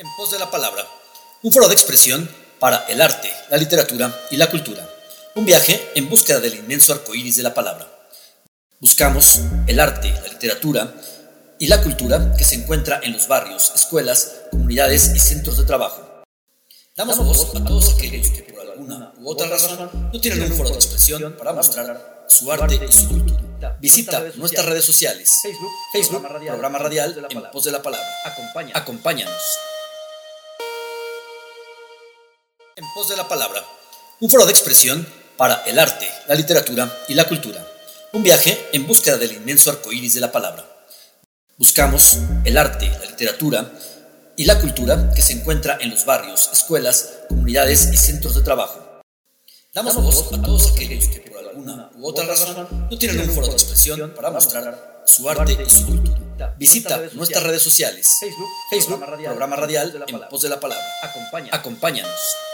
En pos de la palabra, un foro de expresión para el arte, la literatura y la cultura. Un viaje en búsqueda del inmenso arco iris de la palabra. Buscamos el arte, la literatura y la cultura que se encuentra en los barrios, escuelas, comunidades y centros de trabajo. Damos voz a todos aquellos que por alguna u otra razón no tienen un foro de expresión para mostrar su arte y su cultura. Visita nuestras redes sociales, Facebook, programa radial en pos de la palabra. Acompáñanos. En pos de la palabra, un foro de expresión para el arte, la literatura y la cultura. Un viaje en búsqueda del inmenso arco iris de la palabra. Buscamos el arte, la literatura y la cultura que se encuentra en los barrios, escuelas, comunidades y centros de trabajo. Damos voz a todos aquellos que por alguna u otra razón no tienen un foro de expresión para mostrar su arte y su cultura. Visita nuestras redes sociales, Facebook, programa radial en pos de la palabra. Acompáñanos.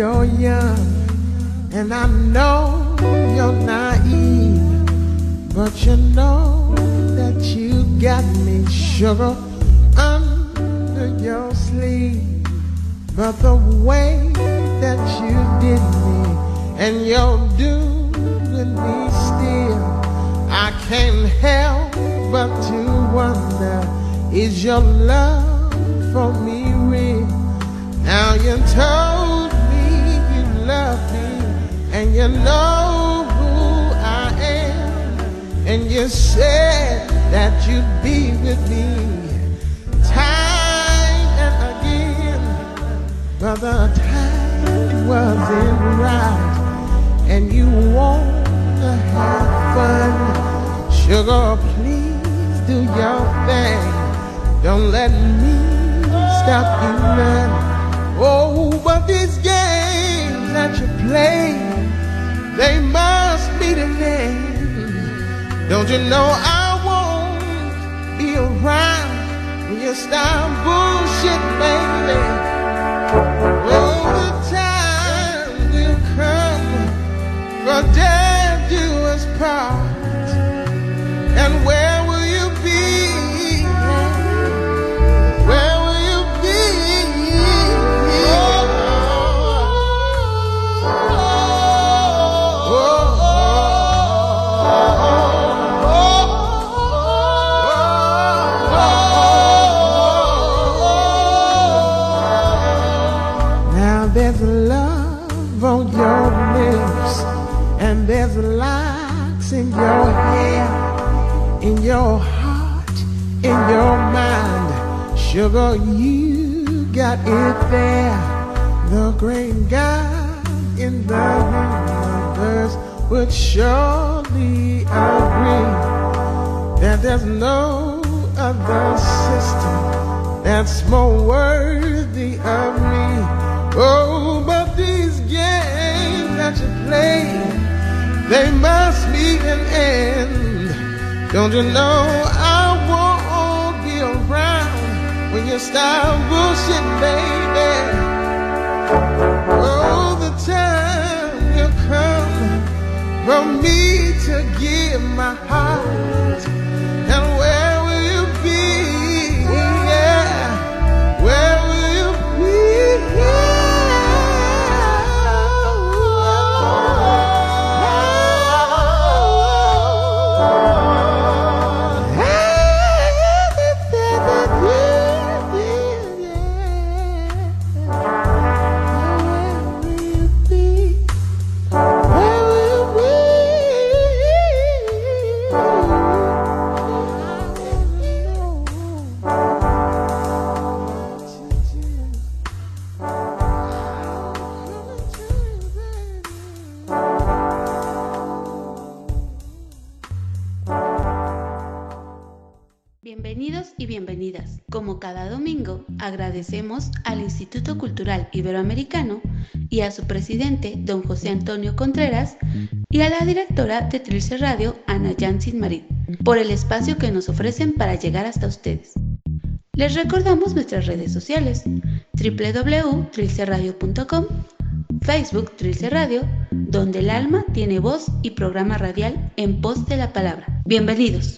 You're young, and I know you're naive, but you know that you got me sugar under your sleeve. But the way that you did me, and you're doing me still, I can't help but to wonder, is your love for me real? Now you told and you know who I am. And you said that you'd be with me time and again. But the time wasn't right. And you want to have fun. Sugar, please do your thing. Don't let me stop you none. Oh, but these games that you play, they must be the end. Don't you know I won't be around when you start bullshit, baby? Oh, the time will come for death do us part. There's locks in your hair, in your heart, in your mind. Sugar, you got it there. The great God in the universe would surely agree that there's no other system that's more worthy of me. Oh, but these games that you play, they must be an end. Don't you know I won't be around when you start bullshit, baby? Oh, the time will come for me to give my heart. Agradecemos al Instituto Cultural Iberoamericano y a su presidente, don José Antonio Contreras, y a la directora de Trilce Radio, Ana Jansin Marit, por el espacio que nos ofrecen para llegar hasta ustedes. Les recordamos nuestras redes sociales, www.trilceradio.com, Facebook Trilce Radio, donde el alma tiene voz y programa radial en pos de la palabra. Bienvenidos.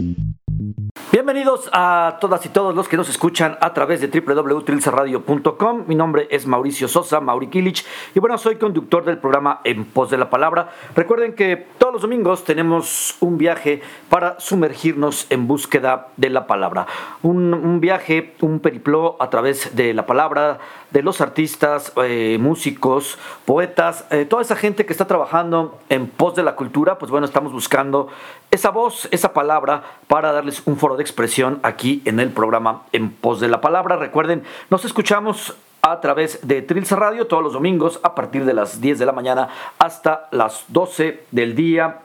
Bienvenidos a todas y todos los que nos escuchan a través de www.trilcerradio.com. Mi nombre es Mauricio Sosa, Mauri Kilich, y bueno, soy conductor del programa En Pos de la Palabra. Recuerden que todos los domingos tenemos un viaje para sumergirnos en búsqueda de la palabra. Un, viaje, un periplo a través de la palabra, de los artistas, eh, músicos, poetas, eh, toda esa gente que está trabajando en pos de la cultura, pues bueno, estamos buscando esa voz, esa palabra para darles un foro de expresión aquí en el programa En pos de la palabra. Recuerden, nos escuchamos a través de Trilce Radio todos los domingos a partir de las 10 de la mañana hasta las 12 del día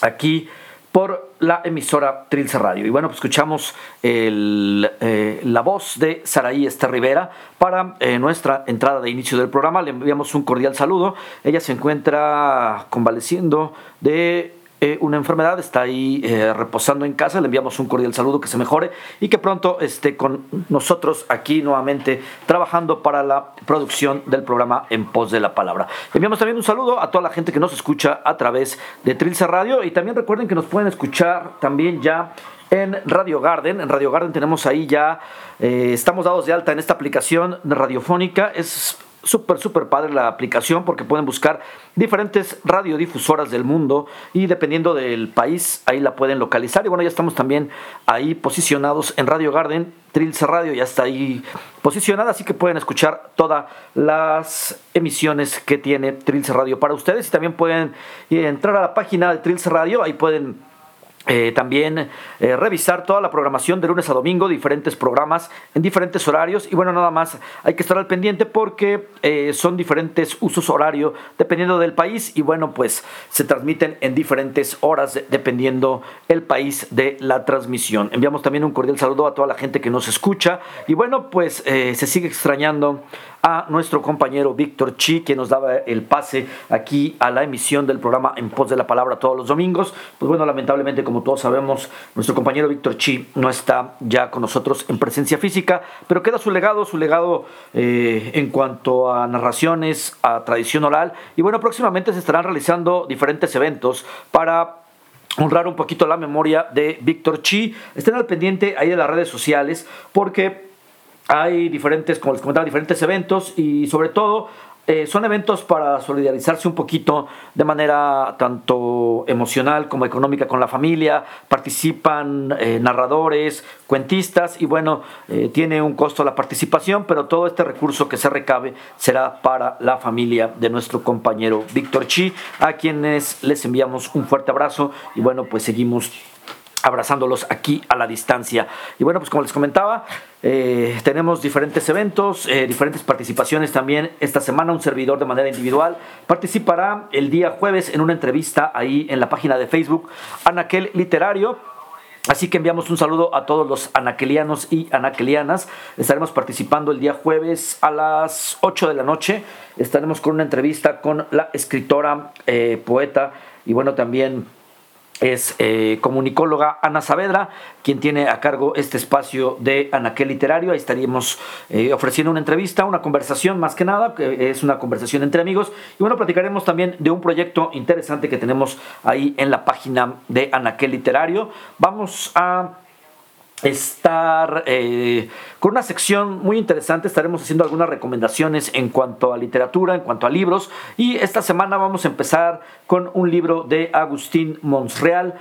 aquí por la emisora Trilce Radio. Y bueno, pues escuchamos eh, la voz de Saraí Esther Rivera para eh, nuestra entrada de inicio del programa. Le enviamos un cordial saludo. Ella se encuentra convaleciendo de eh, una enfermedad, está ahí eh, reposando en casa, le enviamos un cordial saludo, que se mejore y que pronto esté con nosotros aquí nuevamente trabajando para la producción del programa En Pos de la Palabra. Enviamos también un saludo a toda la gente que nos escucha a través de Trilce Radio y también recuerden que nos pueden escuchar también ya en Radio Garden. En Radio Garden tenemos ahí ya, eh, estamos dados de alta en esta aplicación radiofónica. Es súper, súper padre la aplicación porque pueden buscar diferentes radiodifusoras del mundo y dependiendo del país ahí la pueden localizar. Y bueno, ya estamos también ahí posicionados en Radio Garden. Trilce Radio ya está ahí posicionada, así que pueden escuchar todas las emisiones que tiene Trilce Radio para ustedes y también pueden entrar a la página de Trilce Radio, ahí pueden eh, también eh, revisar toda la programación de lunes a domingo, diferentes programas en diferentes horarios. Y bueno, nada más hay que estar al pendiente porque eh, son diferentes usos horario dependiendo del país. Y bueno, pues se transmiten en diferentes horas dependiendo el país de la transmisión. Enviamos también un cordial saludo a toda la gente que nos escucha. Y bueno, pues se sigue extrañando a nuestro compañero Víctor Chi, que nos daba el pase aquí a la emisión del programa En Pos de la Palabra todos los domingos. Pues bueno, lamentablemente, como todos sabemos, nuestro compañero Víctor Chi no está ya con nosotros en presencia física, pero queda su legado, su legado eh, en cuanto a narraciones, a tradición oral. Y bueno, próximamente se estarán realizando diferentes eventos para honrar un poquito la memoria de Víctor Chi. Estén al pendiente ahí de las redes sociales porque hay diferentes, como les comentaba, diferentes eventos y sobre todo eh, son eventos para solidarizarse un poquito de manera tanto emocional como económica con la familia. Participan eh, narradores, cuentistas y bueno, eh, tiene un costo la participación, pero todo este recurso que se recabe será para la familia de nuestro compañero Víctor Chi, a quienes les enviamos un fuerte abrazo y bueno, pues seguimos abrazándolos aquí a la distancia. Y bueno, pues como les comentaba, eh, tenemos diferentes eventos, eh, diferentes participaciones también. Esta semana un servidor de manera individual participará el día jueves en una entrevista ahí en la página de Facebook Anaquel Literario. Así que enviamos un saludo a todos los anaquelianos y anaquelianas. Estaremos participando el día jueves a las 8 de la noche. Estaremos con una entrevista con la escritora, eh, poeta y bueno, también es eh, comunicóloga Ana Saavedra, quien tiene a cargo este espacio de Anaquel Literario. Ahí estaríamos eh, ofreciendo una entrevista, una conversación más que nada, que es una conversación entre amigos. Y bueno, platicaremos también de un proyecto interesante que tenemos ahí en la página de Anaquel Literario. Vamos a estar eh, con una sección muy interesante. Estaremos haciendo algunas recomendaciones en cuanto a literatura, en cuanto a libros. Y esta semana vamos a empezar con un libro de Agustín Monsreal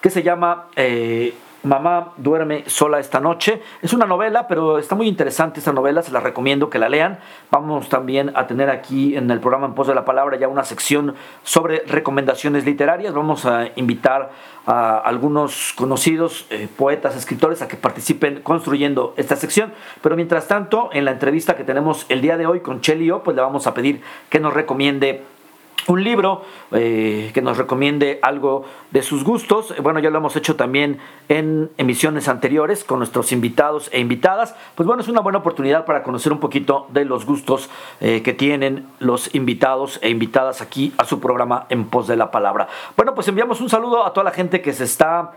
que se llama eh, Mamá duerme sola esta noche. Es una novela, pero está muy interesante esta novela, se la recomiendo que la lean. Vamos también a tener aquí en el programa En Pos de la Palabra ya una sección sobre recomendaciones literarias. Vamos a invitar a algunos conocidos eh, poetas, escritores a que participen construyendo esta sección. Pero mientras tanto, en la entrevista que tenemos el día de hoy con Chelio, pues le vamos a pedir que nos recomiende un libro eh, que nos recomiende algo de sus gustos. Bueno, ya lo hemos hecho también en emisiones anteriores con nuestros invitados e invitadas. Pues bueno, es una buena oportunidad para conocer un poquito de los gustos eh, que tienen los invitados e invitadas aquí a su programa En Pos de la Palabra. Bueno, pues enviamos un saludo a toda la gente que se está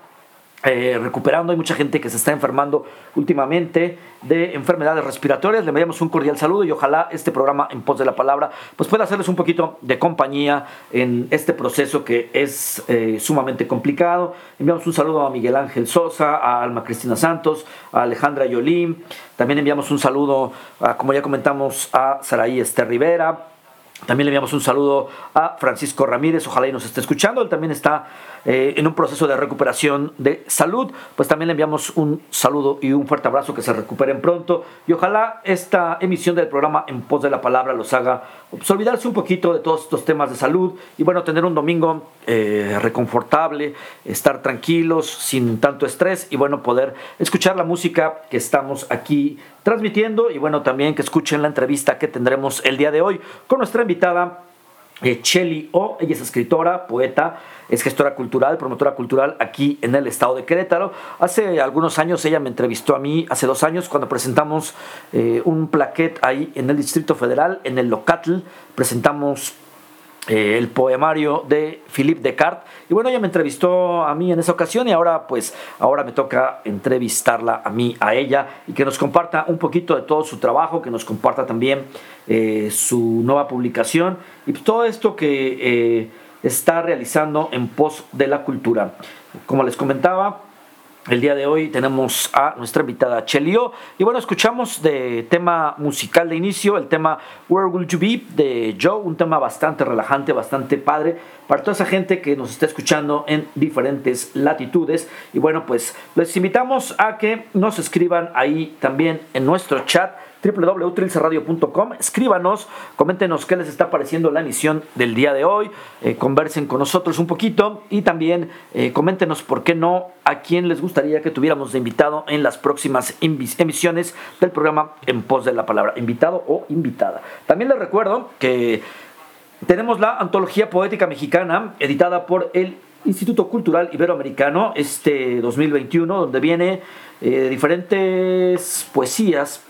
eh, recuperando. Hay mucha gente que se está enfermando últimamente de enfermedades respiratorias. Le enviamos un cordial saludo y ojalá este programa en pos de la palabra pues pueda hacerles un poquito de compañía en este proceso que es eh, sumamente complicado. Enviamos un saludo a Miguel Ángel Sosa, a Alma Cristina Santos, a Alejandra Yolín. También enviamos un saludo, a, como ya comentamos, a Saraí Esther Rivera. También le enviamos un saludo a Francisco Ramírez, ojalá y nos esté escuchando. Él también está eh, en un proceso de recuperación de salud. Pues también le enviamos un saludo y un fuerte abrazo, que se recuperen pronto. Y ojalá esta emisión del programa En Pos de la Palabra los haga pues, olvidarse un poquito de todos estos temas de salud y bueno, tener un domingo eh, reconfortable, estar tranquilos, sin tanto estrés y bueno, poder escuchar la música que estamos aquí transmitiendo y bueno, también que escuchen la entrevista que tendremos el día de hoy con nuestra invitada eh, Cheli O, ella es escritora, poeta, es gestora cultural, promotora cultural aquí en el estado de Querétaro. Hace algunos años ella me entrevistó a mí, hace dos años, cuando presentamos eh, un plaquet ahí en el Distrito Federal, en el Locatl, presentamos eh, el poemario de Philippe Descartes. Y bueno, ella me entrevistó a mí en esa ocasión y ahora pues ahora me toca entrevistarla a mí, a ella, y que nos comparta un poquito de todo su trabajo, que nos comparta también eh, su nueva publicación y todo esto que eh, está realizando en pos de la cultura. Como les comentaba, el día de hoy tenemos a nuestra invitada Chelio y bueno, escuchamos de tema musical de inicio el tema Where Will You Be de Joe, un tema bastante relajante, bastante padre para toda esa gente que nos está escuchando en diferentes latitudes. Y bueno, pues les invitamos a que nos escriban ahí también en nuestro chat www.trilcerradio.com. Escríbanos, coméntenos qué les está pareciendo la emisión del día de hoy, eh, conversen con nosotros un poquito y también eh, coméntenos por qué no a quién les gustaría que tuviéramos de invitado en las próximas emisiones del programa En Pos de la Palabra, invitado o invitada. También les recuerdo que tenemos la antología poética mexicana editada por el Instituto Cultural Iberoamericano este 2021, donde viene eh, diferentes poesías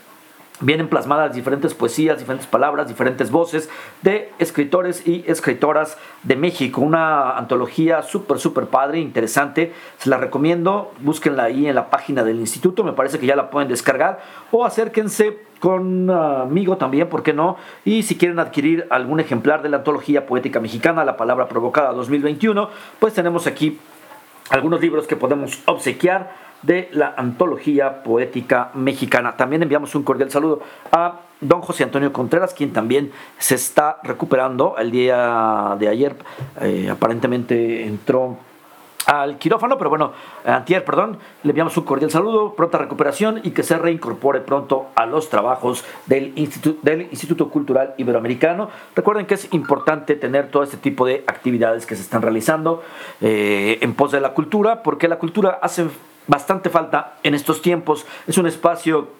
vienen plasmadas diferentes poesías, diferentes palabras, diferentes voces de escritores y escritoras de México. Una antología súper, súper padre, interesante. Se la recomiendo. Búsquenla ahí en la página del instituto. Me parece que ya la pueden descargar. O acérquense con un amigo también, ¿por qué no? Y si quieren adquirir algún ejemplar de la antología poética mexicana, La Palabra Provocada 2021, pues tenemos aquí algunos libros que podemos obsequiar de la antología poética mexicana. También enviamos un cordial saludo a don José Antonio Contreras, quien también se está recuperando. El día de ayer eh, aparentemente entró al quirófano, pero bueno, antier, perdón, le enviamos un cordial saludo, pronta recuperación y que se reincorpore pronto a los trabajos del Instituto, del Instituto Cultural Iberoamericano. Recuerden que es importante tener todo este tipo de actividades que se están realizando eh, en pos de la cultura, porque la cultura hace bastante falta en estos tiempos. Es un espacio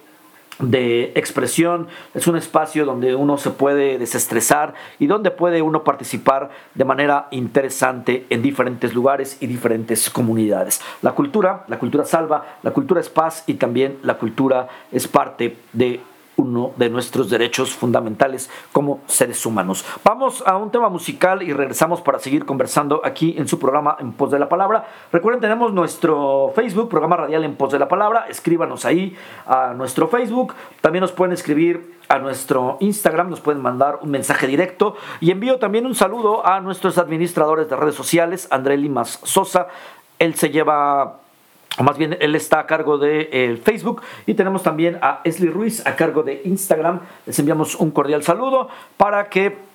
de expresión, es un espacio donde uno se puede desestresar y donde puede uno participar de manera interesante en diferentes lugares y diferentes comunidades. La cultura, la cultura salva, la cultura es paz y también la cultura es parte de uno de nuestros derechos fundamentales como seres humanos. Vamos a un tema musical y regresamos para seguir conversando aquí en su programa En Pos de la Palabra. Recuerden, tenemos nuestro Facebook, programa radial En Pos de la Palabra. Escríbanos ahí a nuestro Facebook. También nos pueden escribir a nuestro Instagram, nos pueden mandar un mensaje directo y envío también un saludo a nuestros administradores de redes sociales, André Limas Sosa. Él se lleva o más bien él está a cargo de eh, Facebook y tenemos también a Esli Ruiz a cargo de Instagram. Les enviamos un cordial saludo para que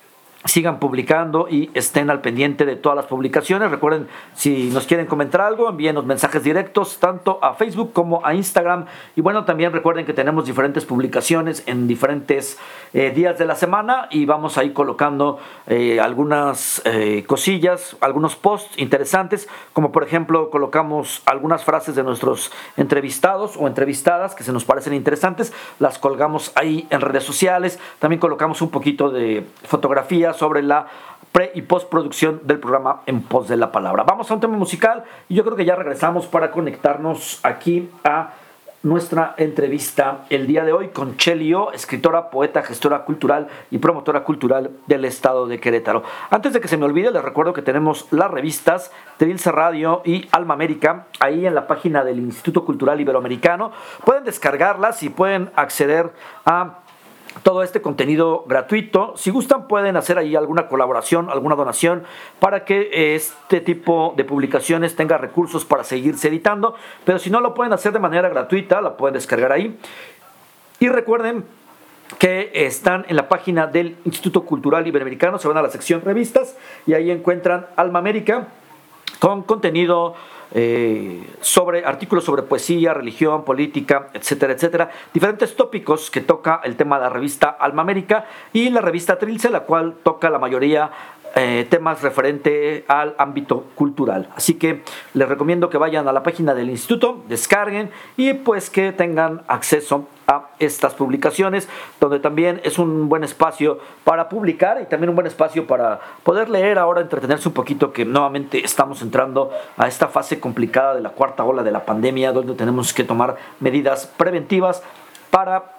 sigan publicando y estén al pendiente de todas las publicaciones. Recuerden, si nos quieren comentar algo, envíenos mensajes directos tanto a Facebook como a Instagram. Y bueno, también recuerden que tenemos diferentes publicaciones en diferentes eh, días de la semana y vamos ahí colocando eh, algunas eh, cosillas, algunos posts interesantes, como por ejemplo colocamos algunas frases de nuestros entrevistados o entrevistadas que se nos parecen interesantes, las colgamos ahí en redes sociales. También colocamos un poquito de fotografías sobre la pre y postproducción del programa En Pos de la Palabra. Vamos a un tema musical y yo creo que ya regresamos para conectarnos aquí a nuestra entrevista el día de hoy con Chelio, escritora, poeta, gestora cultural y promotora cultural del estado de Querétaro. Antes de que se me olvide, les recuerdo que tenemos las revistas Trilce Radio y Alma América ahí en la página del Instituto Cultural Iberoamericano. Pueden descargarlas y pueden acceder a todo este contenido gratuito. Si gustan pueden hacer ahí alguna colaboración, alguna donación para que este tipo de publicaciones tenga recursos para seguirse editando. Pero si no lo pueden hacer de manera gratuita, la pueden descargar ahí. Y recuerden que están en la página del Instituto Cultural Iberoamericano, se van a la sección revistas y ahí encuentran Alma América con contenido eh, sobre artículos sobre poesía, religión, política, etcétera, etcétera. Diferentes tópicos que toca el tema de la revista Alma América y la revista Trilce, la cual toca la mayoría eh, temas referente al ámbito cultural. Así que les recomiendo que vayan a la página del instituto, descarguen y pues que tengan acceso a estas publicaciones, donde también es un buen espacio para publicar y también un buen espacio para poder leer ahora, entretenerse un poquito, que nuevamente estamos entrando a esta fase complicada de la cuarta ola de la pandemia, donde tenemos que tomar medidas preventivas para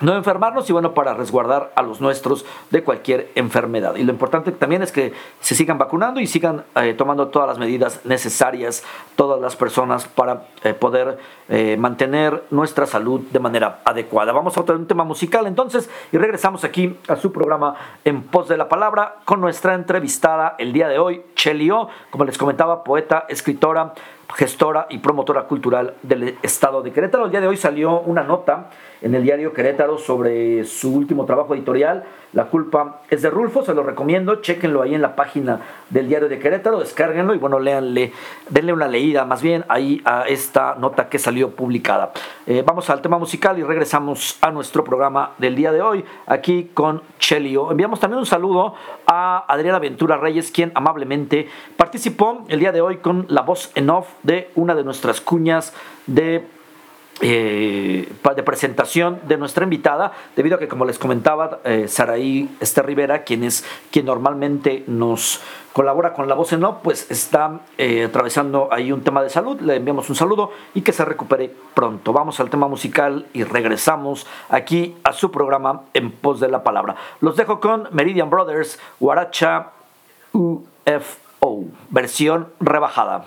no enfermarnos y bueno, para resguardar a los nuestros de cualquier enfermedad. Y lo importante también es que se sigan vacunando y sigan eh, tomando todas las medidas necesarias, todas las personas, para eh, poder eh, mantener nuestra salud de manera adecuada. Vamos a otro un tema musical entonces y regresamos aquí a su programa En Pos de la Palabra con nuestra entrevistada el día de hoy, Chelio, como les comentaba, poeta, escritora, gestora y promotora cultural del estado de Querétaro. El día de hoy salió una nota en el diario Querétaro sobre su último trabajo editorial. La culpa es de Rulfo, se lo recomiendo, chequenlo ahí en la página del diario de Querétaro, descárguenlo y bueno, léanle, denle una leída más bien ahí a esta nota que salió publicada. Eh, vamos al tema musical y regresamos a nuestro programa del día de hoy, aquí con Chelio. Enviamos también un saludo a Adriana Ventura Reyes, quien amablemente participó el día de hoy con la voz en off de una de nuestras cuñas de eh, de presentación de nuestra invitada, debido a que, como les comentaba, eh, Saraí Esther Rivera, quien es quien normalmente nos colabora con la voz en off, pues está eh, atravesando ahí un tema de salud. Le enviamos un saludo y que se recupere pronto. Vamos al tema musical y regresamos aquí a su programa En Pos de la Palabra. Los dejo con Meridian Brothers, Guaracha UFO, versión rebajada.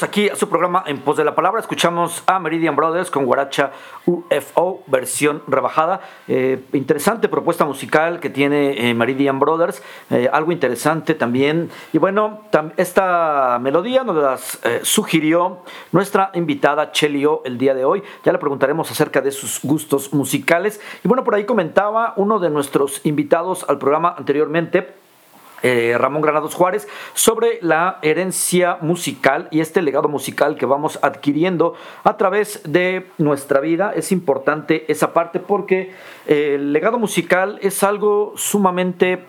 aquí a su programa En Pos de la Palabra. Escuchamos a Meridian Brothers con Guaracha UFO, versión rebajada. Eh, interesante propuesta musical que tiene eh, Meridian Brothers. Eh, algo interesante también. Y bueno, esta melodía nos la sugirió nuestra invitada Chelio el día de hoy. Ya le preguntaremos acerca de sus gustos musicales. Y bueno, por ahí comentaba uno de nuestros invitados al programa anteriormente eh, Ramón Granados Juárez sobre la herencia musical y este legado musical que vamos adquiriendo a través de nuestra vida. Es importante esa parte porque eh, el legado musical es algo sumamente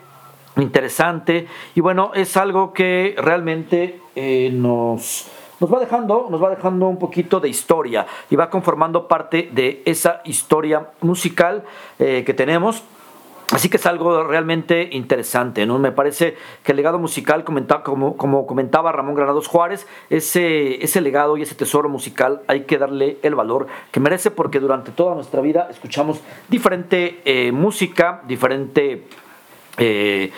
interesante y bueno, es algo que realmente eh, nos nos va dejando, nos va dejando un poquito de historia y va conformando parte de esa historia musical que tenemos Así que es algo realmente interesante, ¿no? Me parece que el legado musical, como, como comentaba Ramón Granados Juárez, ese, ese legado y ese tesoro musical hay que darle el valor que merece porque durante toda nuestra vida escuchamos diferente eh, música, diferente... Eh,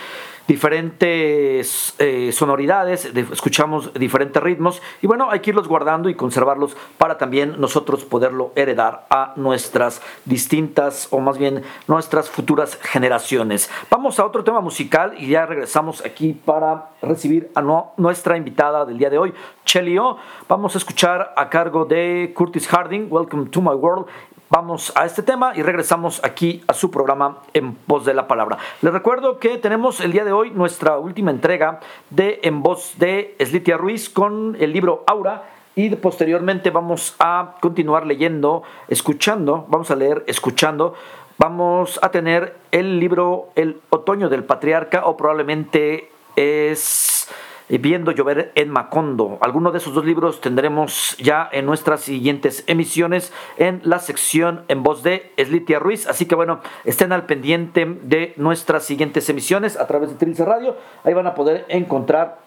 diferentes eh, sonoridades, escuchamos diferentes ritmos y bueno, hay que irlos guardando y conservarlos para también nosotros poderlo heredar a nuestras distintas o más bien nuestras futuras generaciones. Vamos a otro tema musical y ya regresamos aquí para recibir a nuestra invitada del día de hoy, Chelio. Vamos a escuchar a cargo de Curtis Harding, Welcome to My World vamos a este tema y regresamos aquí a su programa En Voz de la Palabra. Les recuerdo que tenemos el día de hoy nuestra última entrega de En Voz de Slitia Ruiz con el libro Aura y posteriormente vamos a continuar leyendo, escuchando, vamos a leer, escuchando. Vamos a tener el libro El Otoño del Patriarca o probablemente es Viendo llover en Macondo. Alguno de esos dos libros tendremos ya en nuestras siguientes emisiones en la sección en voz de Slitia Ruiz. Así que bueno, estén al pendiente de nuestras siguientes emisiones a través de Trilce Radio. Ahí van a poder encontrar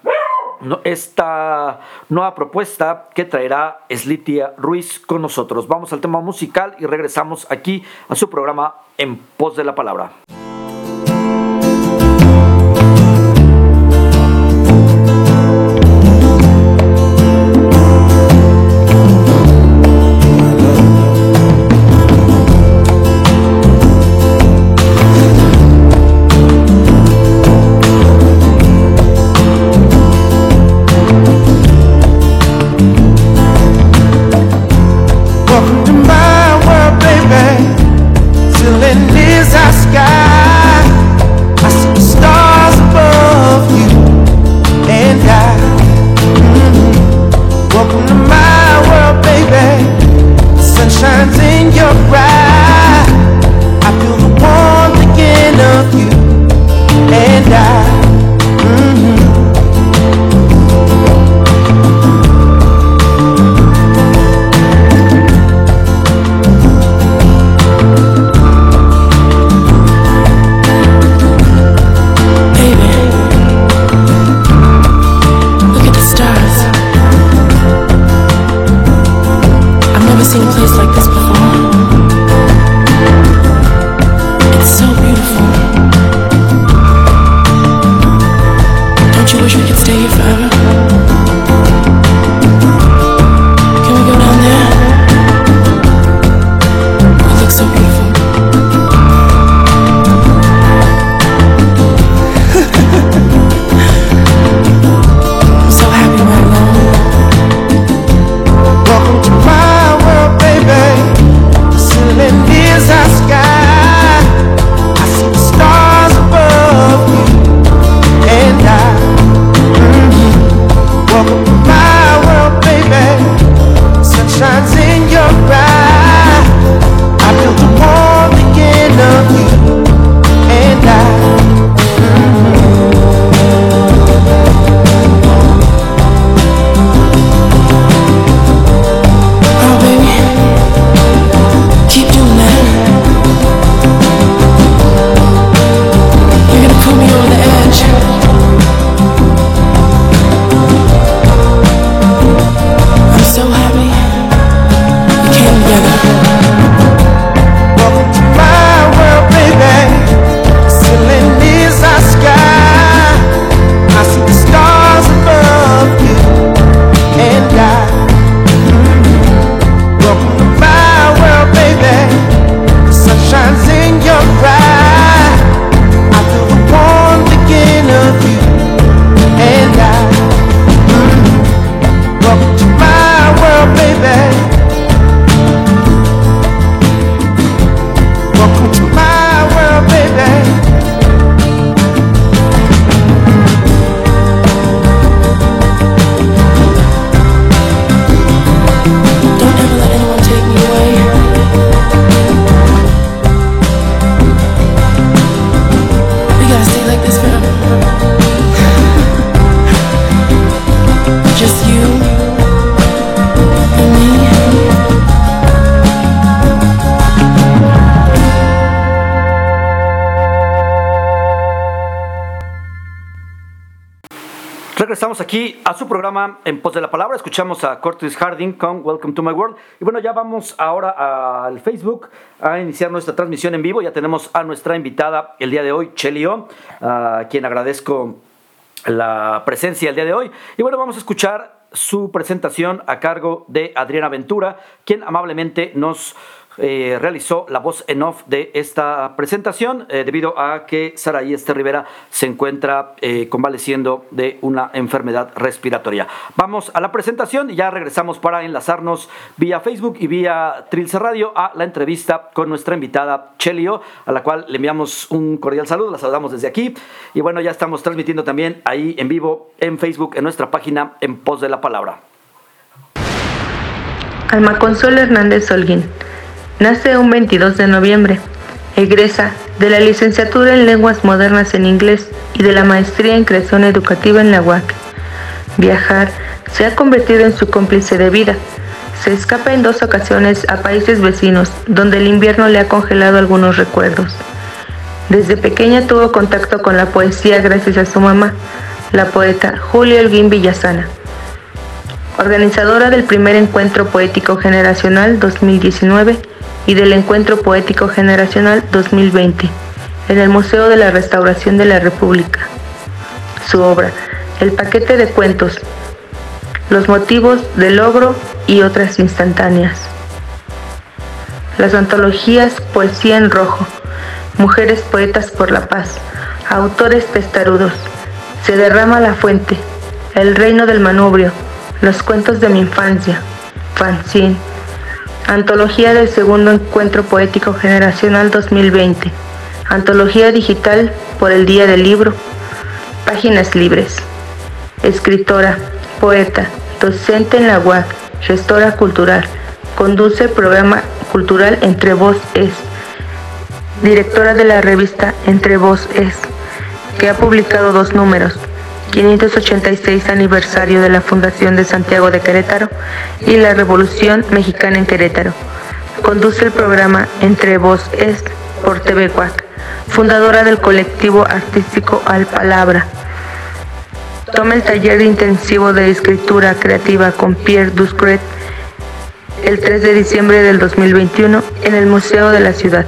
esta nueva propuesta que traerá Slitia Ruiz con nosotros. Vamos al tema musical y regresamos aquí a su programa En Pos de la Palabra. turns in your eyes. En Pos de la Palabra. Escuchamos a Curtis Harding con Welcome to My World. Y bueno, ya vamos ahora al Facebook a iniciar nuestra transmisión en vivo. Ya tenemos a nuestra invitada el día de hoy, Chelio, a quien agradezco la presencia el día de hoy. Y bueno, vamos a escuchar su presentación a cargo de Adriana Ventura, quien amablemente nos eh, realizó la voz en off de esta presentación eh, debido a que Saraí Este Rivera se encuentra eh, convaleciendo de una enfermedad respiratoria. Vamos a la presentación y ya regresamos para enlazarnos vía Facebook y vía Trilce Radio a la entrevista con nuestra invitada Chelio, a la cual le enviamos un cordial saludo, la saludamos desde aquí y bueno, ya estamos transmitiendo también ahí en vivo en Facebook en nuestra página en pos de la palabra. Alma Consuelo Hernández Holguín Nace un 22 de noviembre. Egresa de la licenciatura en Lenguas Modernas en Inglés y de la maestría en Creación Educativa en la UAC. Viajar se ha convertido en su cómplice de vida. Se escapa en dos ocasiones a países vecinos, donde el invierno le ha congelado algunos recuerdos. Desde pequeña tuvo contacto con la poesía gracias a su mamá, la poeta Julia Elguín Villasana, organizadora del primer encuentro poético generacional 2019 y del Encuentro Poético Generacional 2020 en el Museo de la Restauración de la República. Su obra, El paquete de cuentos, Los motivos del logro y otras instantáneas. Las antologías Poesía en Rojo, Mujeres Poetas por la Paz, Autores Testarudos, Se derrama la fuente, El reino del manubrio, Los cuentos de mi infancia, Fanzine, Antología del Segundo Encuentro Poético Generacional 2020. Antología digital por el Día del Libro. Páginas libres. Escritora, poeta, docente en la UAC, gestora cultural. Conduce programa cultural Entre Voz Es. Directora de la revista Entre Voz Es, que ha publicado dos números, 586 aniversario de la Fundación de Santiago de Querétaro y la Revolución Mexicana en Querétaro. Conduce el programa Entre Voz Es por TV Cuac, fundadora del colectivo artístico Al Palabra. Toma el taller intensivo de escritura creativa con Pierre Duscret el 3 de diciembre del 2021 en el Museo de la Ciudad.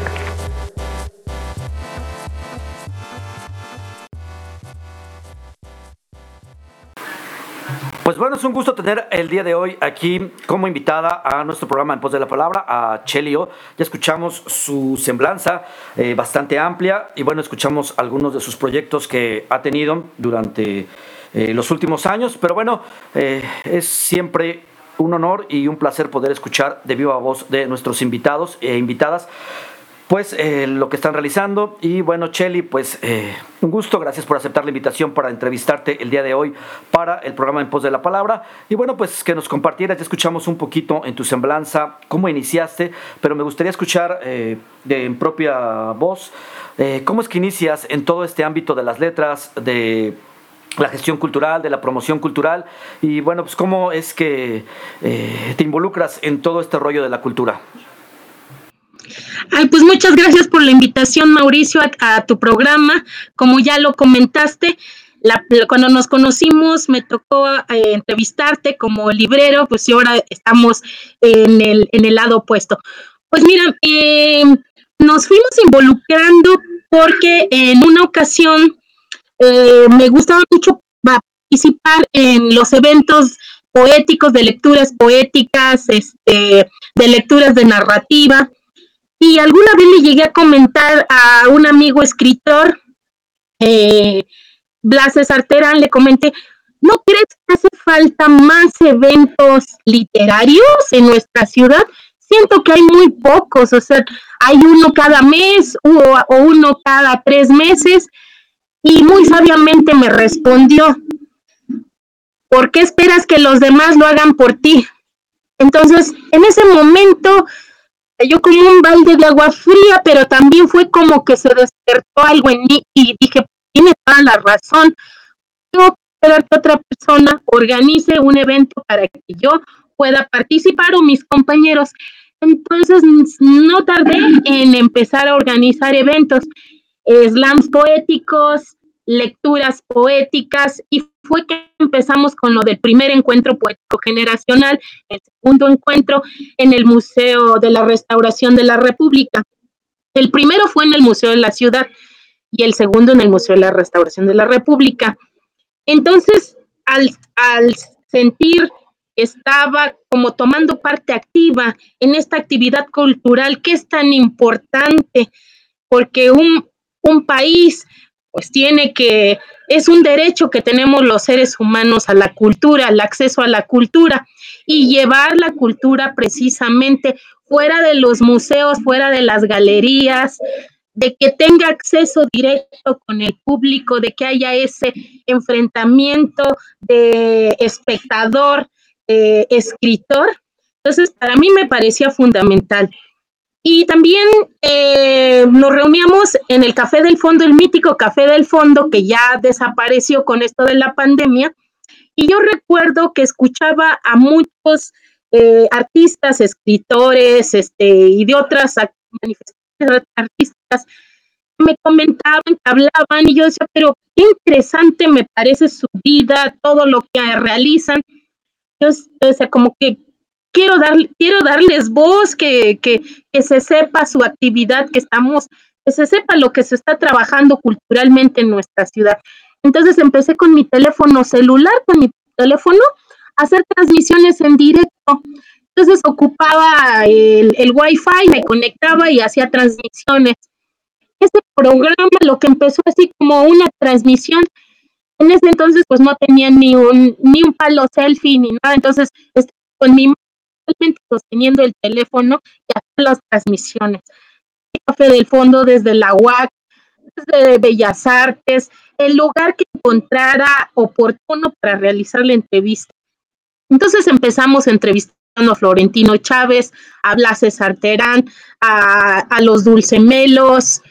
Pues bueno, es un gusto tener el día de hoy aquí como invitada a nuestro programa En Pos de la Palabra, a Chelio. Ya escuchamos su semblanza eh, bastante amplia y bueno, escuchamos algunos de sus proyectos que ha tenido durante eh, los últimos años, pero bueno, eh, es siempre un honor y un placer poder escuchar de viva voz de nuestros invitados e invitadas pues eh, lo que están realizando. Y bueno, Cheli, pues eh, un gusto, gracias por aceptar la invitación para entrevistarte el día de hoy para el programa En Pos de la Palabra. Y bueno, pues que nos compartieras, ya escuchamos un poquito en tu semblanza cómo iniciaste, pero me gustaría escuchar eh, en propia voz cómo es que inicias en todo este ámbito de las letras, de la gestión cultural, de la promoción cultural y bueno, pues cómo es que te involucras en todo este rollo de la cultura. Ay, pues muchas gracias por la invitación, Mauricio, a, tu programa. Como ya lo comentaste, cuando nos conocimos me tocó eh, entrevistarte como librero, pues y ahora estamos en el, en el lado opuesto. Pues mira, eh, nos fuimos involucrando porque en una ocasión eh, me gustaba mucho participar en los eventos poéticos, de lecturas poéticas, este, de lecturas de narrativa. Y alguna vez le llegué a comentar a un amigo escritor, eh, Blas Sarterán, le comenté, ¿no crees que hace falta más eventos literarios en nuestra ciudad? Siento que hay muy pocos, o sea, hay uno cada mes o, o uno cada tres meses. Y muy sabiamente me respondió, ¿por qué esperas que los demás lo hagan por ti? Entonces, en ese momento yo como un balde de agua fría, pero también fue como que se despertó algo en mí y dije, tiene toda la razón. Tengo esperar que otra persona organice un evento para que yo pueda participar o mis compañeros. Entonces no tardé en empezar a organizar eventos, slams poéticos, lecturas poéticas y fue que empezamos con lo del primer encuentro poético generacional, el segundo encuentro en el Museo de la Restauración de la República. El primero fue en el Museo de la Ciudad y el segundo en el Museo de la Restauración de la República. Entonces, al, al sentir estaba como tomando parte activa en esta actividad cultural que es tan importante, porque un, un país pues tiene que, es un derecho que tenemos los seres humanos a la cultura, al acceso a la cultura y llevar la cultura precisamente fuera de los museos, fuera de las galerías, de que tenga acceso directo con el público, de que haya ese enfrentamiento de espectador, escritor. Entonces, para mí me parecía fundamental. Y también eh, nos reuníamos en el Café del Fondo, el mítico Café del Fondo, que ya desapareció con esto de la pandemia. Y yo recuerdo que escuchaba a muchos eh, artistas, escritores, este, y de otras manifestaciones artísticas, me comentaban, hablaban, y yo decía, pero qué interesante me parece su vida, todo lo que realizan. Entonces, como que quiero, dar, quiero darles voz, que, que, que se sepa su actividad, que estamos, que se sepa lo que se está trabajando culturalmente en nuestra ciudad. Entonces empecé con mi teléfono celular, con mi teléfono, a hacer transmisiones en directo. Entonces ocupaba el, el Wi-Fi, me conectaba y hacía transmisiones. Este programa lo que empezó así como una transmisión en ese entonces pues no tenía ni un, ni un palo selfie ni nada, entonces con mi sosteniendo el teléfono y hacer las transmisiones. Café del fondo desde la UAC, desde Bellas Artes, el lugar que encontrara oportuno para realizar la entrevista. Entonces empezamos entrevistando a Florentino Chávez, a Blas César Terán, a, a los Dulcemelos,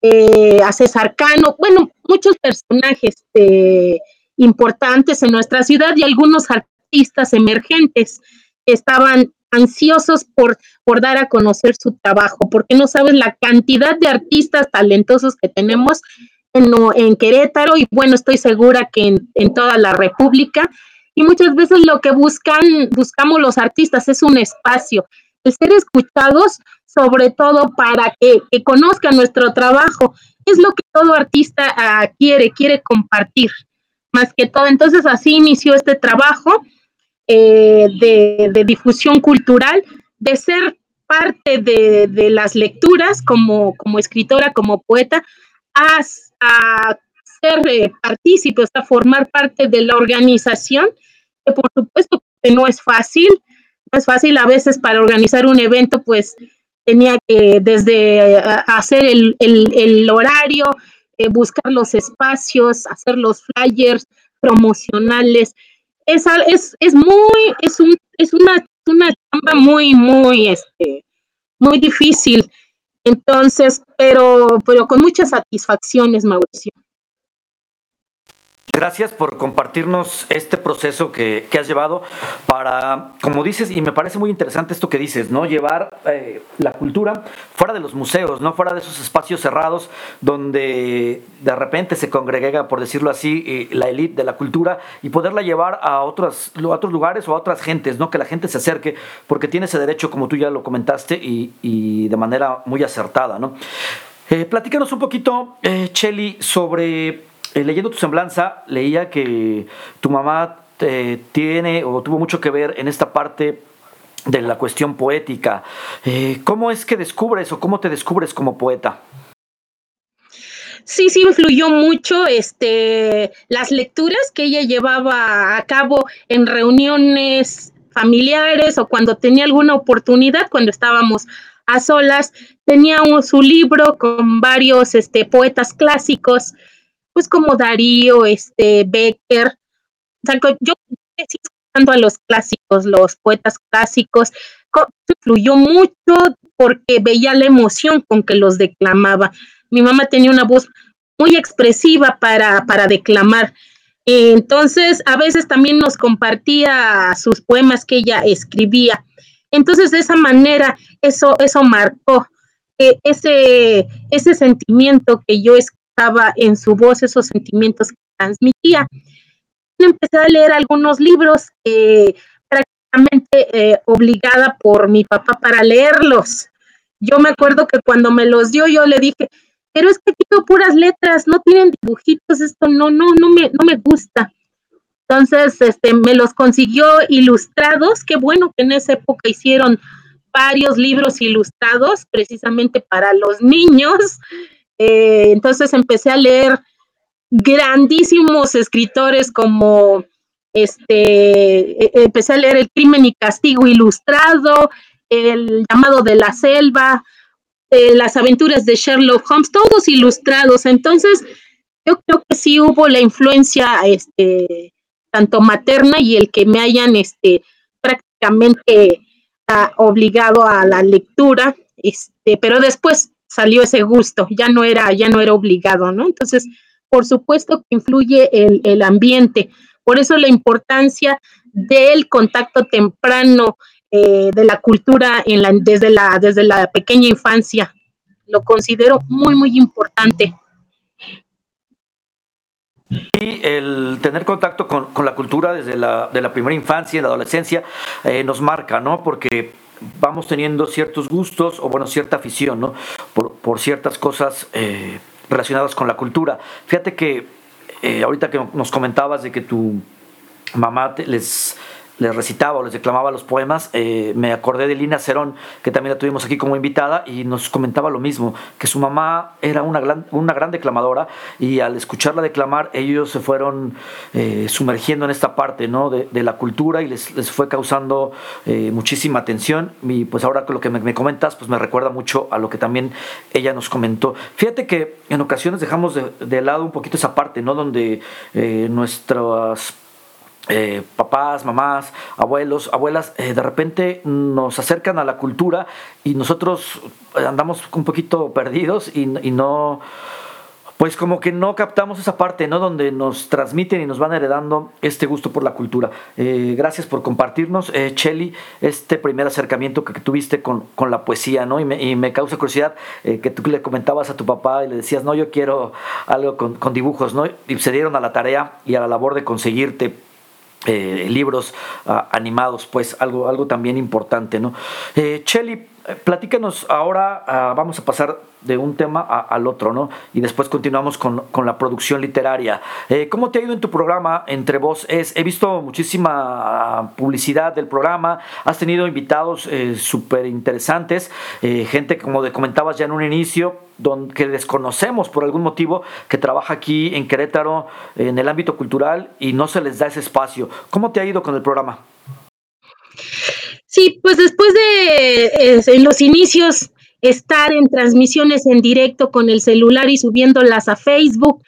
eh, a César Cano, bueno, muchos personajes eh, importantes en nuestra ciudad y algunos artistas emergentes estaban ansiosos por, por dar a conocer su trabajo, porque no sabes la cantidad de artistas talentosos que tenemos en, en Querétaro y bueno, estoy segura que en, en toda la República. Y muchas veces lo que buscan, buscamos los artistas es un espacio, el ser escuchados sobre todo para que, conozcan nuestro trabajo. Es lo que todo artista ah, quiere, quiere compartir, más que todo. Entonces así inició este trabajo eh, de, difusión cultural, de ser parte de, las lecturas como, como escritora, como poeta, a, ser eh, partícipe, a formar parte de la organización, que por supuesto no es fácil, no es fácil a veces para organizar un evento, pues tenía que desde eh, hacer el, horario, eh, buscar los espacios, hacer los flyers promocionales. Es, es, es muy, es, un, es una, una chamba muy, muy, este, muy difícil. Entonces, pero, pero con muchas satisfacciones, Mauricio. Gracias por compartirnos este proceso que, has llevado para, como dices, y me parece muy interesante esto que dices, ¿no? Llevar eh, la cultura fuera de los museos, ¿no? Fuera de esos espacios cerrados donde de repente se congrega, por decirlo así, eh, la élite de la cultura y poderla llevar a otros, a otros lugares o a otras gentes, ¿no? Que la gente se acerque porque tiene ese derecho, como tú ya lo comentaste, y, de manera muy acertada, ¿no? Eh, platícanos un poquito, eh, Cheli, sobre eh, leyendo tu semblanza, leía que tu mamá eh, tiene o tuvo mucho que ver en esta parte de la cuestión poética. Eh, ¿Cómo es que descubres o cómo te descubres como poeta? Sí, sí influyó mucho este, las lecturas que ella llevaba a cabo en reuniones familiares o cuando tenía alguna oportunidad, cuando estábamos a solas, tenía su libro con varios este, poetas clásicos pues como Darío, este, Becker, o yo escuchando a los clásicos, los poetas clásicos, fluyó mucho porque veía la emoción con que los declamaba. Mi mamá tenía una voz muy expresiva para, para declamar. Entonces, a veces también nos compartía sus poemas que ella escribía. Entonces, de esa manera, eso, eso marcó eh, ese, ese sentimiento que yo escribí gustaba en su voz esos sentimientos que transmitía. Empecé a leer algunos libros eh, prácticamente eh, obligada por mi papá para leerlos. Yo me acuerdo que cuando me los dio, yo le dije, pero es que tengo puras letras, no tienen dibujitos, esto no, no, no me, no me gusta. Entonces, este, me los consiguió ilustrados, qué bueno que en esa época hicieron varios libros ilustrados precisamente para los niños. Eh, entonces empecé a leer grandísimos escritores como este, e, empecé a leer El crimen y castigo ilustrado, El llamado de la selva, eh, Las aventuras de Sherlock Holmes, todos ilustrados. Entonces, yo creo que sí hubo la influencia este, tanto materna y el que me hayan este, prácticamente ah, obligado a la lectura, este, pero después salió ese gusto, ya no era, ya no era obligado, ¿no? Entonces, por supuesto que influye el, el ambiente, por eso la importancia del contacto temprano eh, de la cultura en la, desde, la, desde la pequeña infancia. Lo considero muy, muy importante. Y el tener contacto con, con la cultura desde la, de la primera infancia la adolescencia eh, nos marca, ¿no? Porque vamos teniendo ciertos gustos o, bueno, cierta afición, ¿no? Por, por ciertas cosas eh, relacionadas con la cultura. Fíjate que eh, ahorita que nos comentabas de que tu mamá les les recitaba o les declamaba los poemas, eh, me acordé de Lina Cerón, que también la tuvimos aquí como invitada, y nos comentaba lo mismo, que su mamá era una gran, una gran declamadora, y al escucharla declamar, ellos se fueron eh, sumergiendo en esta parte ¿no? de, la cultura y les, les fue causando eh, muchísima atención. Y pues ahora con lo que me, comentas, pues me recuerda mucho a lo que también ella nos comentó. Fíjate que en ocasiones dejamos de, de lado un poquito esa parte, ¿no? Donde nuestras eh, papás, mamás, abuelos, abuelas, eh, de repente nos acercan a la cultura y nosotros eh, andamos un poquito perdidos y, no, pues como que no captamos esa parte, ¿no? Donde nos transmiten y nos van heredando este gusto por la cultura. gracias por compartirnos, Cheli, este primer acercamiento que, tuviste con, la poesía, ¿no? Y me, causa curiosidad que tú le comentabas a tu papá y le decías, no, yo quiero algo con, con dibujos, ¿no? Y se dieron a la tarea y a la labor de conseguirte eh, libros ah, animados, pues algo, algo también importante, ¿no? Eh, platícanos ahora, ah, vamos a pasar de un tema al otro, ¿no? Y después continuamos con, la producción literaria. Eh, ¿Cómo te ha ido en tu programa Entre Voces? He visto muchísima ah, publicidad del programa, has tenido invitados eh, súper interesantes, eh, gente como de, comentabas ya en un inicio, que desconocemos por algún motivo, que trabaja aquí en Querétaro en el ámbito cultural y no se les da ese espacio. ¿Cómo te ha ido con el programa? Sí, pues después de en los inicios estar en transmisiones en directo con el celular y subiéndolas a Facebook.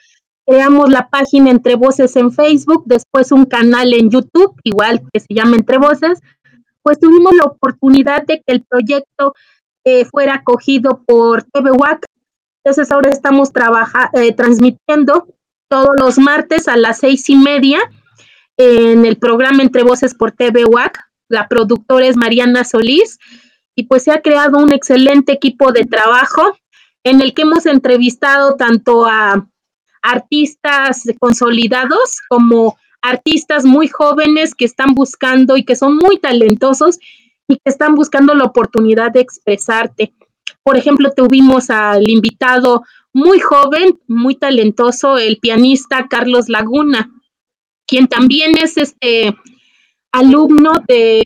Creamos la página Entre Voces en Facebook, después un canal en YouTube, igual que se llama Entre Voces. Pues tuvimos la oportunidad de que el proyecto eh, fuera acogido por TVWAC. Entonces ahora estamos eh, transmitiendo todos los martes a las seis y media en el programa Entre Voces por TVWAC. La productora es Mariana Solís y pues se ha creado un excelente equipo de trabajo en el que hemos entrevistado tanto a artistas consolidados como artistas muy jóvenes que están buscando y que son muy talentosos y que están buscando la oportunidad de expresarte. Por ejemplo, tuvimos al invitado muy joven, muy talentoso, el pianista Carlos Laguna, quien también es este alumno de,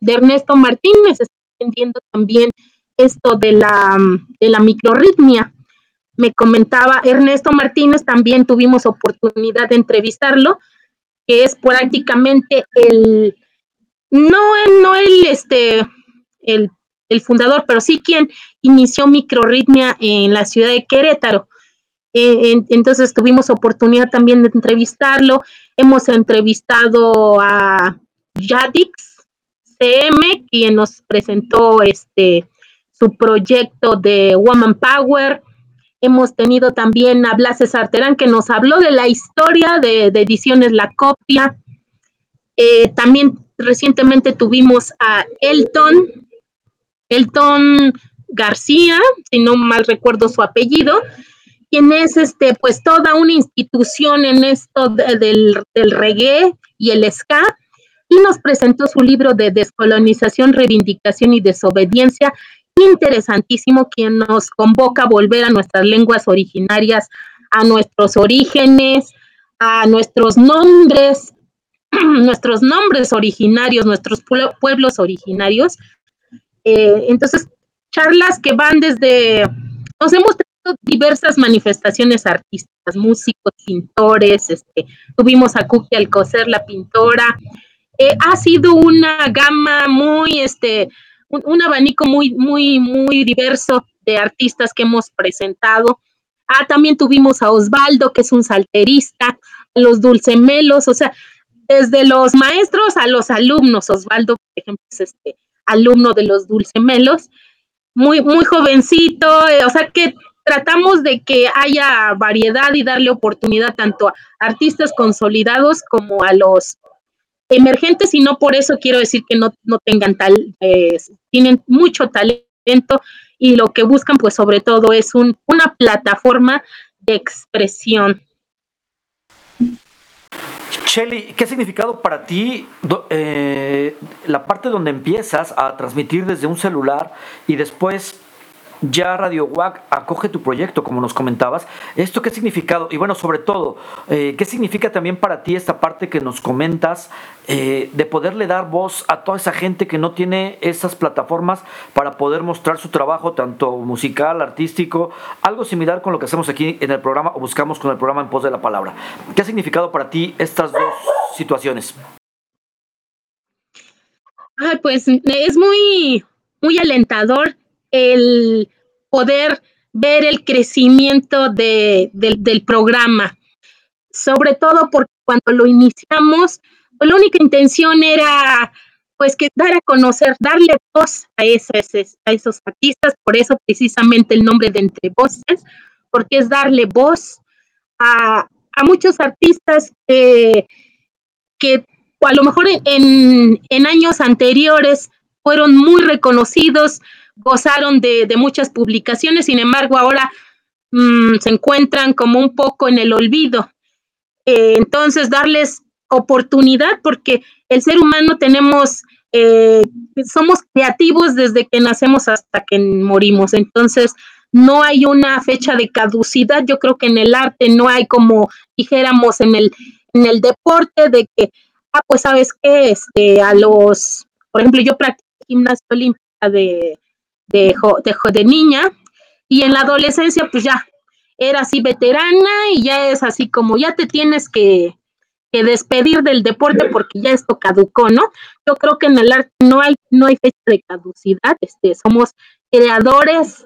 Ernesto Martínez, entendiendo también esto de la, de la microritmia. Me comentaba Ernesto Martínez, también tuvimos oportunidad de entrevistarlo, que es prácticamente el, no, no el, este, el, el fundador, pero sí quien inició microritmia en la ciudad de Querétaro. Eh, entonces tuvimos oportunidad también de entrevistarlo. Hemos entrevistado a Yadix, CM, quien nos presentó este su proyecto de Woman Power. Hemos tenido también a Blase Sarterán, que nos habló de la historia de, Ediciones La Copia. Eh, también recientemente tuvimos a Elton, Elton García, si no mal recuerdo su apellido, quien es este, pues toda una institución en esto del, del reggae y el ska, y nos presentó su libro de descolonización, reivindicación y desobediencia, interesantísimo, quien nos convoca a volver a nuestras lenguas originarias, a nuestros orígenes, a nuestros nombres, nuestros nombres originarios, nuestros pueblos originarios. Eh, entonces, charlas que van desde, nos hemos tenido diversas manifestaciones artísticas, músicos, pintores, este, tuvimos a Cookie Alcocer, la pintora, eh, ha sido una gama muy, este, un, abanico muy, muy, muy diverso de artistas que hemos presentado. Ah, también tuvimos a Osvaldo, que es un salterista, los dulcemelos, o sea, desde los maestros a los alumnos. Osvaldo, por ejemplo, es este alumno de los dulcemelos, muy, muy jovencito, eh, o sea que tratamos de que haya variedad y darle oportunidad tanto a artistas consolidados como a los emergentes y no por eso quiero decir que no, tengan tal, eh, tienen mucho talento y lo que buscan pues sobre todo es un, una plataforma de expresión. Shelly, ¿qué ha significado para ti eh, la parte donde empiezas a transmitir desde un celular y después ya Radio WAC acoge tu proyecto, como nos comentabas. ¿Esto qué significado? Y bueno, sobre todo, eh, ¿qué significa también para ti esta parte que nos comentas eh, de poderle dar voz a toda esa gente que no tiene esas plataformas para poder mostrar su trabajo, tanto musical, artístico, algo similar con lo que hacemos aquí en el programa o buscamos con el programa en pos de la palabra? ¿Qué ha significado para ti estas dos situaciones? Ay, pues es muy, muy alentador el poder ver el crecimiento del programa, sobre todo porque cuando lo iniciamos, pues, la única intención era pues que dar a conocer, darle voz a esos, a esos artistas, por eso precisamente el nombre de Entre Voces, porque es darle voz a, muchos artistas que a lo mejor en, en años anteriores fueron muy reconocidos, gozaron de, muchas publicaciones, sin embargo ahora mm, se encuentran como un poco en el olvido. Eh, entonces, darles oportunidad porque el ser humano tenemos, eh, somos creativos desde que nacemos hasta que morimos. Entonces, no hay una fecha de caducidad. Yo creo que en el arte no hay como dijéramos en el, en el deporte de que, ah, pues sabes que este, a los, por ejemplo, yo practico gimnasia olímpica de, de, de, niña y en la adolescencia pues ya era así veterana y ya es así como ya te tienes que, despedir del deporte porque ya esto caducó, ¿no? Yo creo que en el arte no hay, no hay fecha de caducidad, este, somos creadores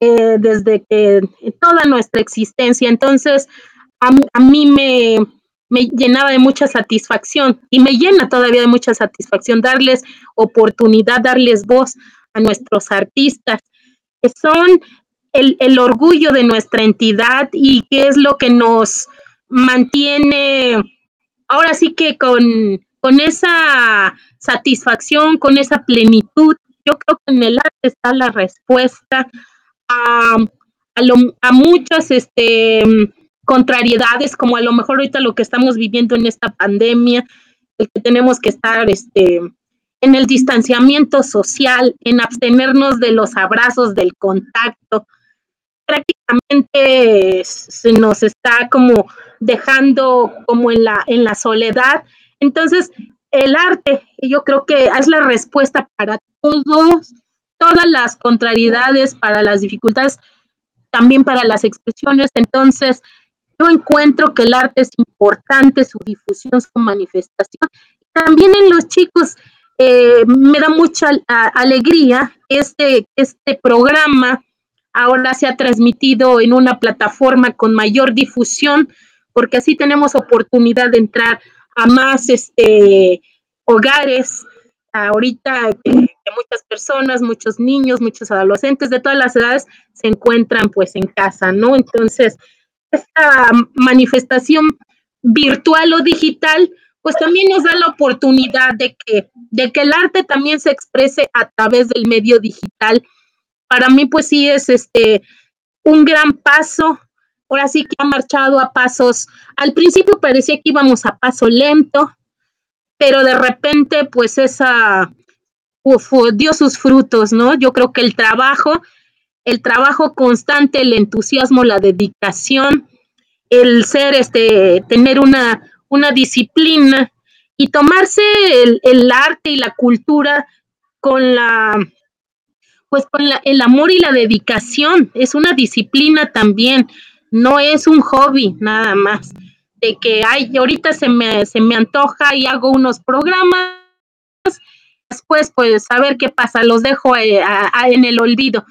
eh, desde que toda nuestra existencia, entonces a, a mí me, me llenaba de mucha satisfacción y me llena todavía de mucha satisfacción darles oportunidad, darles voz a nuestros artistas, que son el, orgullo de nuestra entidad y que es lo que nos mantiene ahora sí que con, con esa satisfacción, con esa plenitud. Yo creo que en el arte está la respuesta a, a, muchas este, contrariedades, como a lo mejor ahorita lo que estamos viviendo en esta pandemia, el que tenemos que estar este, en el distanciamiento social, en abstenernos de los abrazos, del contacto. Prácticamente se nos está como dejando como en la, en la soledad. Entonces, el arte, yo creo que es la respuesta para todos, todas las contrariedades, para las dificultades, también para las expresiones. Entonces, yo encuentro que el arte es importante, su difusión, su manifestación. También en los chicos, eh, me da mucha alegría este, este programa ahora se ha transmitido en una plataforma con mayor difusión, porque así tenemos oportunidad de entrar a más este, hogares. Ahorita que, muchas personas, muchos niños, muchos adolescentes de todas las edades se encuentran pues en casa, ¿no? Entonces, esta manifestación virtual o digital pues también nos da la oportunidad de que, de que el arte también se exprese a través del medio digital. Para mí, pues sí es este un gran paso ahora sí que ha marchado a pasos, al principio parecía que íbamos a paso lento, pero de repente pues esa dio sus frutos, ¿no? Yo creo que el trabajo, el trabajo constante, el entusiasmo, la dedicación, el ser, este, tener una, una disciplina y tomarse el, el arte y la cultura con la, pues con la, el amor y la dedicación, es una disciplina también, no es un hobby nada más, de que ay, ahorita se me, se me antoja y hago unos programas, después pues a ver qué pasa, los dejo eh, en el olvido.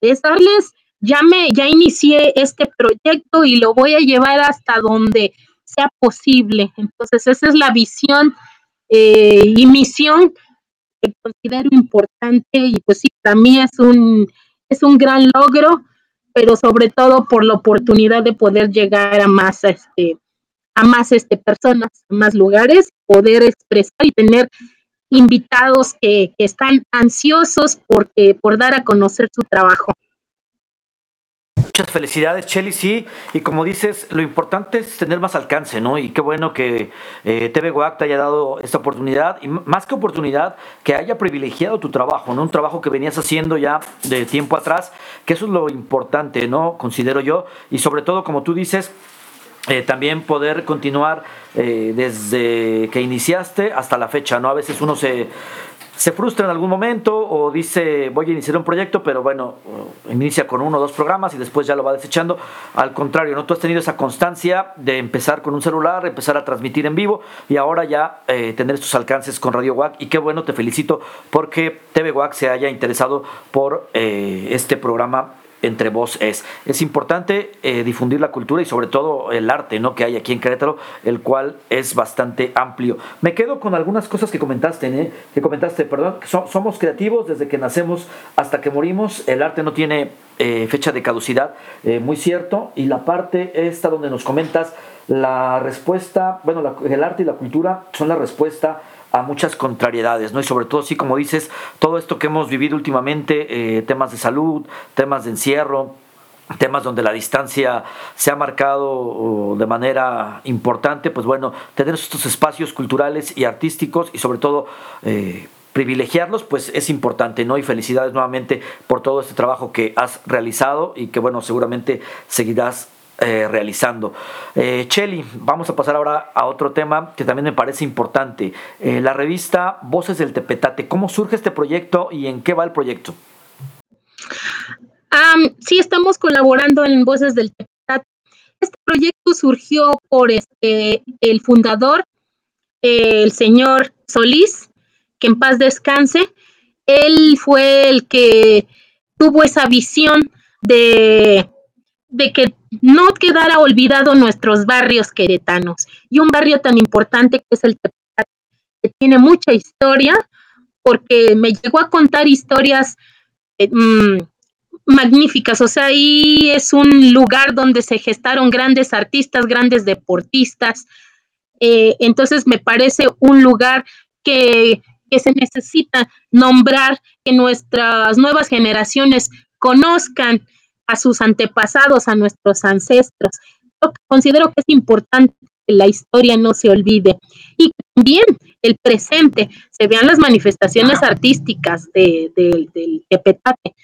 Es darles, ya me, ya inicié este proyecto y lo voy a llevar hasta donde sea posible. Entonces esa es la visión eh, y misión que considero importante y pues sí, para mí es un, es un gran logro, pero sobre todo por la oportunidad de poder llegar a más, este, a más este, personas, a más lugares, poder expresar y tener invitados que, que están ansiosos porque, por dar a conocer su trabajo. Muchas felicidades, Chelly, sí. Y como dices, lo importante es tener más alcance, ¿no? Y qué bueno que eh, TV WAC te haya dado esta oportunidad. Y más que oportunidad, que haya privilegiado tu trabajo, ¿no? Un trabajo que venías haciendo ya de tiempo atrás, que eso es lo importante, ¿no? Considero yo. Y sobre todo, como tú dices, eh, también poder continuar eh, desde que iniciaste hasta la fecha, ¿no? A veces uno se, se frustra en algún momento o dice voy a iniciar un proyecto, pero bueno, inicia con uno o dos programas y después ya lo va desechando. Al contrario, ¿no? Tú has tenido esa constancia de empezar con un celular, empezar a transmitir en vivo y ahora ya eh, tener estos alcances con Radio WAC. Y qué bueno, te felicito porque TV WAC se haya interesado por eh, este programa entre vos es. Es importante eh, difundir la cultura y sobre todo el arte ¿no? que hay aquí en Querétaro, el cual es bastante amplio. Me quedo con algunas cosas que comentaste, ¿eh? que comentaste, perdón, somos creativos desde que nacemos hasta que morimos, el arte no tiene eh, fecha de caducidad, muy cierto, y la parte esta donde nos comentas la respuesta, bueno, el arte y la cultura son la respuesta a muchas contrariedades, ¿no? Y sobre todo, sí, como dices, todo esto que hemos vivido últimamente, eh, temas de salud, temas de encierro, temas donde la distancia se ha marcado de manera importante, pues bueno, tener estos espacios culturales y artísticos y sobre todo eh, privilegiarlos, pues es importante, ¿no? Y felicidades nuevamente por todo este trabajo que has realizado y que bueno, seguramente seguirás eh, realizando. Eh, Cheli, vamos a pasar ahora a otro tema que también me parece importante. Eh, la revista Voces del Tepetate. ¿Cómo surge este proyecto y en qué va el proyecto? sí, estamos colaborando en Voces del Tepetate. Este proyecto surgió por este, el fundador, el señor Solís, que en paz descanse. Él fue el que tuvo esa visión de de que no quedara olvidado nuestros barrios queretanos y un barrio tan importante que es el que tiene mucha historia, porque me llegó a contar historias eh, mm, magníficas, o sea, ahí es un lugar donde se gestaron grandes artistas, grandes deportistas, eh, entonces me parece un lugar que, que se necesita nombrar, que nuestras nuevas generaciones conozcan a sus antepasados, a nuestros ancestros. Yo considero que es importante que la historia no se olvide y también el presente, se vean las manifestaciones artísticas de, del Tepetate.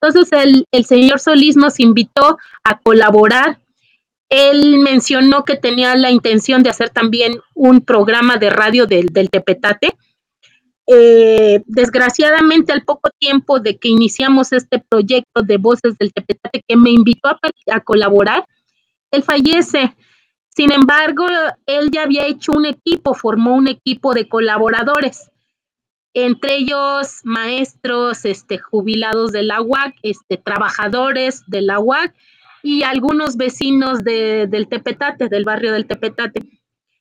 Entonces el, el señor Solís nos invitó a colaborar él mencionó que tenía la intención de hacer también un programa de radio del, del Tepetate eh, desgraciadamente, al poco tiempo de que iniciamos este proyecto de Voces del Tepetate, que me invitó a, colaborar, él fallece. Sin embargo, él ya había hecho un equipo, formó un equipo de colaboradores, entre ellos maestros, este, jubilados de la UAC, este, trabajadores de la UAC y algunos vecinos del Tepetate, del barrio del Tepetate.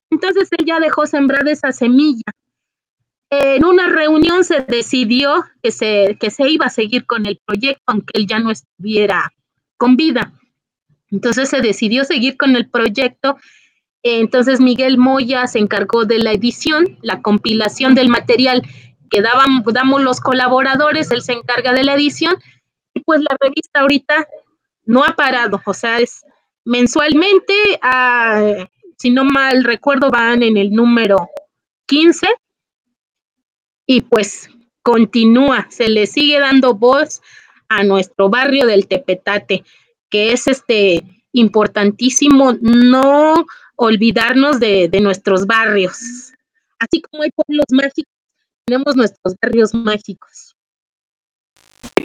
Entonces él ya dejó sembrada esa semilla en una reunión se decidió que se, que se iba a seguir con el proyecto, aunque él ya no estuviera con vida. Entonces se decidió seguir con el proyecto. Entonces Miguel Moya se encargó de la edición, la compilación del material que daban, damos los colaboradores, él se encarga de la edición y pues la revista ahorita no ha parado, o sea, es mensualmente, ah, si no mal recuerdo, van en el número 15 y pues continúa, se le sigue dando voz a nuestro barrio del Tepetate, que es este importantísimo no olvidarnos de, de nuestros barrios. Así como hay pueblos mágicos, tenemos nuestros barrios mágicos.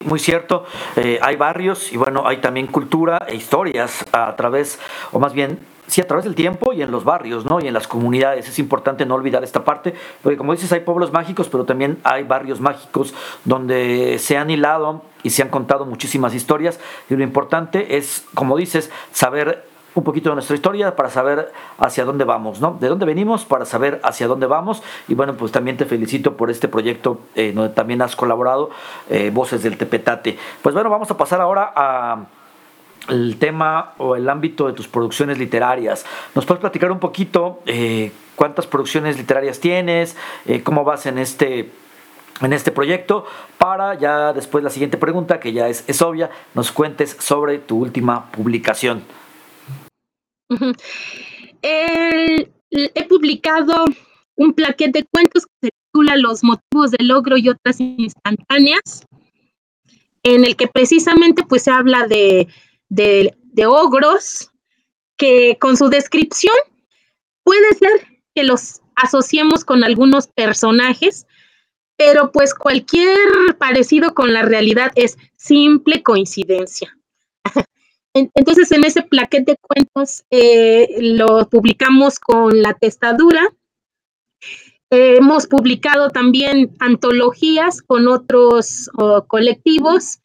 Muy cierto, eh, hay barrios y bueno, hay también cultura e historias a través, o más bien, sí, a través del tiempo y en los barrios, ¿no? Y en las comunidades. Es importante no olvidar esta parte, porque como dices, hay pueblos mágicos, pero también hay barrios mágicos donde se han hilado y se han contado muchísimas historias. Y lo importante es, como dices, saber un poquito de nuestra historia para saber hacia dónde vamos, ¿no? De dónde venimos para saber hacia dónde vamos. Y bueno, pues también te felicito por este proyecto eh, donde también has colaborado, eh, Voces del Tepetate. Pues bueno, vamos a pasar ahora a el tema o el ámbito de tus producciones literarias. ¿Nos puedes platicar un poquito eh, cuántas producciones literarias tienes, cómo vas en este en este proyecto para ya después la siguiente pregunta que ya es, es obvia, nos cuentes sobre tu última publicación. He publicado un plaquete de cuentos que se titula Los motivos del logro y otras instantáneas, en el que precisamente pues se habla de, de, de ogros que con su descripción puede ser que los asociemos con algunos personajes, pero pues cualquier parecido con la realidad es simple coincidencia. Entonces, en ese plaquete de cuentos eh, lo publicamos con la testadura. hemos publicado también antologías con otros colectivos,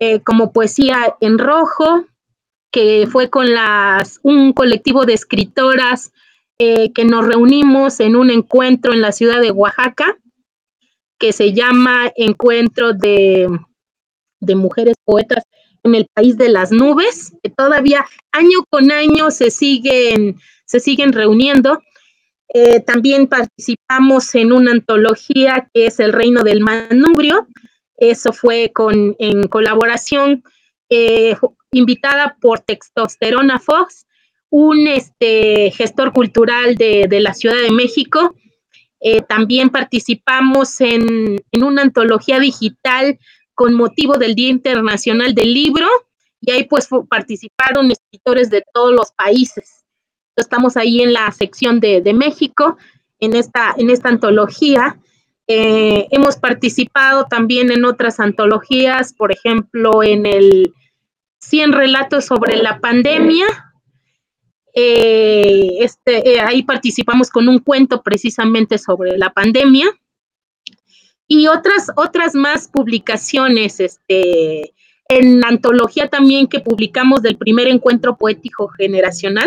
eh, como Poesía en Rojo, que fue con las, un colectivo de escritoras eh, que nos reunimos en un encuentro en la ciudad de Oaxaca, que se llama Encuentro de, de Mujeres Poetas en el país de las nubes, que todavía año con año se siguen, se siguen reuniendo. Eh, también participamos en una antología que es El Reino del Manubrio. Eso fue con, en colaboración eh, invitada por Textosterona Fox, un este, gestor cultural de, la Ciudad de México. Eh, también participamos en, en, una antología digital con motivo del Día Internacional del Libro y ahí pues participaron escritores de todos los países. Estamos ahí en la sección de, México, en esta, en esta antología. Eh, hemos participado también en otras antologías, por ejemplo, en el 100 relatos sobre la pandemia. Eh, este, eh, ahí participamos con un cuento precisamente sobre la pandemia y otras, otras más publicaciones, este, en antología también que publicamos del primer encuentro poético generacional,